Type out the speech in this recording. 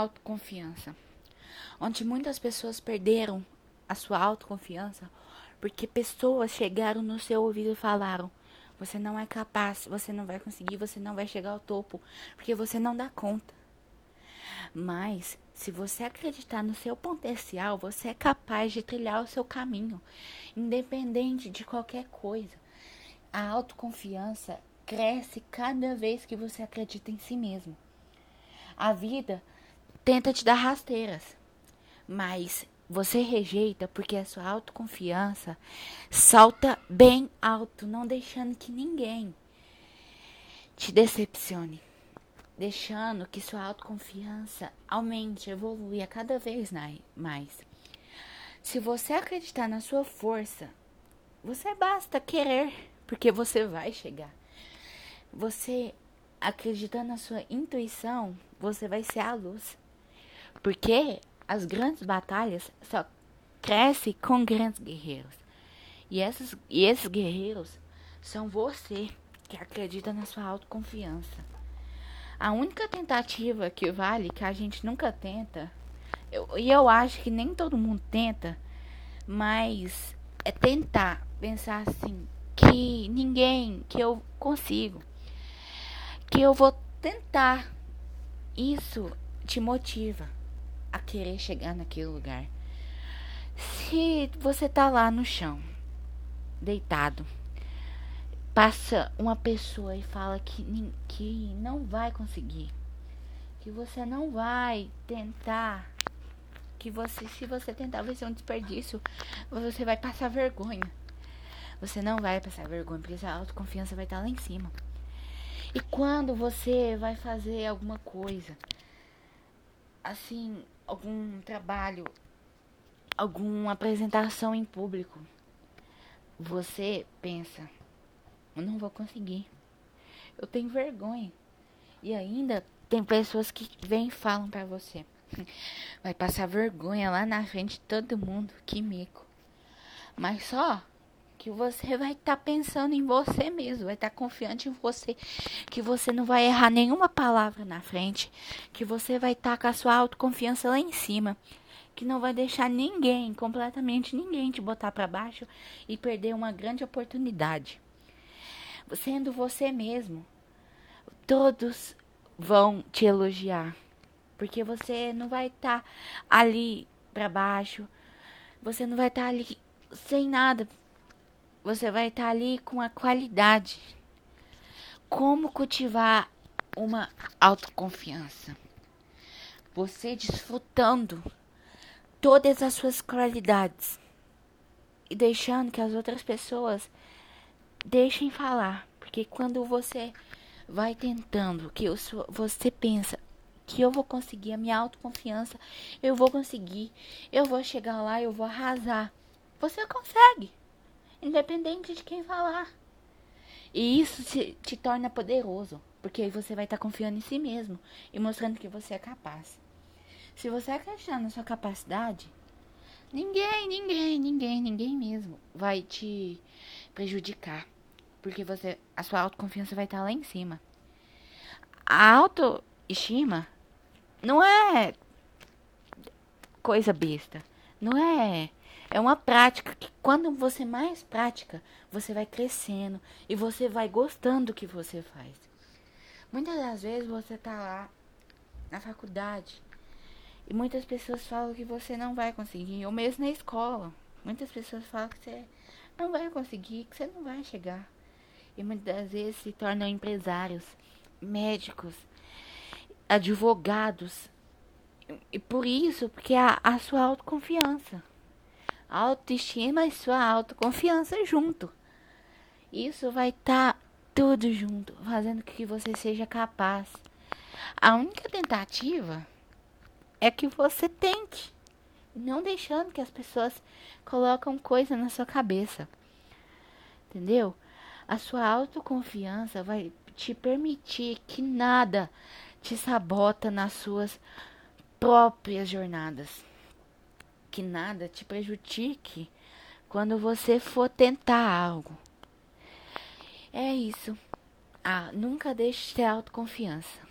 autoconfiança. Onde muitas pessoas perderam a sua autoconfiança porque pessoas chegaram no seu ouvido e falaram: Você não é capaz, você não vai conseguir, você não vai chegar ao topo, porque você não dá conta. Mas, se você acreditar no seu potencial, você é capaz de trilhar o seu caminho, independente de qualquer coisa. A autoconfiança cresce cada vez que você acredita em si mesmo. A vida tenta te dar rasteiras, mas você rejeita porque a sua autoconfiança salta bem alto, não deixando que ninguém te decepcione. Deixando que sua autoconfiança aumente, evolua cada vez mais. Se você acreditar na sua força, você basta querer, porque você vai chegar. Você acreditando na sua intuição, você vai ser a luz. Porque as grandes batalhas só crescem com grandes guerreiros. E, essas, e esses guerreiros são você que acredita na sua autoconfiança. A única tentativa que vale, que a gente nunca tenta, eu, e eu acho que nem todo mundo tenta, mas é tentar pensar assim, que ninguém, que eu consigo, que eu vou tentar. Isso te motiva a querer chegar naquele lugar. Se você tá lá no chão, deitado, passa uma pessoa e fala que, que não vai conseguir, que você não vai tentar, que você, se você tentar, vai ser um desperdício, você vai passar vergonha. Você não vai passar vergonha, porque a autoconfiança vai estar lá em cima. E quando você vai fazer alguma coisa, assim, algum trabalho, alguma apresentação em público, você pensa, eu não vou conseguir. Eu tenho vergonha. E ainda tem pessoas que vêm e falam para você. Vai passar vergonha lá na frente de todo mundo. Que mico. Mas só que você vai estar tá pensando em você mesmo, vai estar tá confiante em você, que você não vai errar nenhuma palavra na frente, que você vai estar tá com a sua autoconfiança lá em cima, que não vai deixar ninguém, completamente ninguém te botar para baixo e perder uma grande oportunidade. Sendo você mesmo, todos vão te elogiar, porque você não vai estar ali para baixo, você não vai estar ali sem nada você vai estar ali com a qualidade. Como cultivar uma autoconfiança? Você desfrutando todas as suas qualidades e deixando que as outras pessoas deixem falar, porque quando você vai tentando, que sou, você pensa que eu vou conseguir a minha autoconfiança, eu vou conseguir, eu vou chegar lá, eu vou arrasar. Você consegue independente de quem falar. E isso te, te torna poderoso, porque aí você vai estar tá confiando em si mesmo e mostrando que você é capaz. Se você acreditar na sua capacidade, ninguém, ninguém, ninguém, ninguém mesmo vai te prejudicar, porque você, a sua autoconfiança vai estar tá lá em cima. A autoestima não é coisa besta, não é é uma prática que quando você mais prática, você vai crescendo e você vai gostando do que você faz. Muitas das vezes você tá lá na faculdade e muitas pessoas falam que você não vai conseguir, ou mesmo na escola. Muitas pessoas falam que você não vai conseguir, que você não vai chegar. E muitas das vezes se tornam empresários, médicos, advogados. E por isso, porque a, a sua autoconfiança autoestima e sua autoconfiança junto. Isso vai estar tá tudo junto, fazendo com que você seja capaz. A única tentativa é que você tente, não deixando que as pessoas colocam coisa na sua cabeça. Entendeu? A sua autoconfiança vai te permitir que nada te sabota nas suas próprias jornadas que nada te prejudique quando você for tentar algo. É isso. Ah, nunca deixe de ter autoconfiança.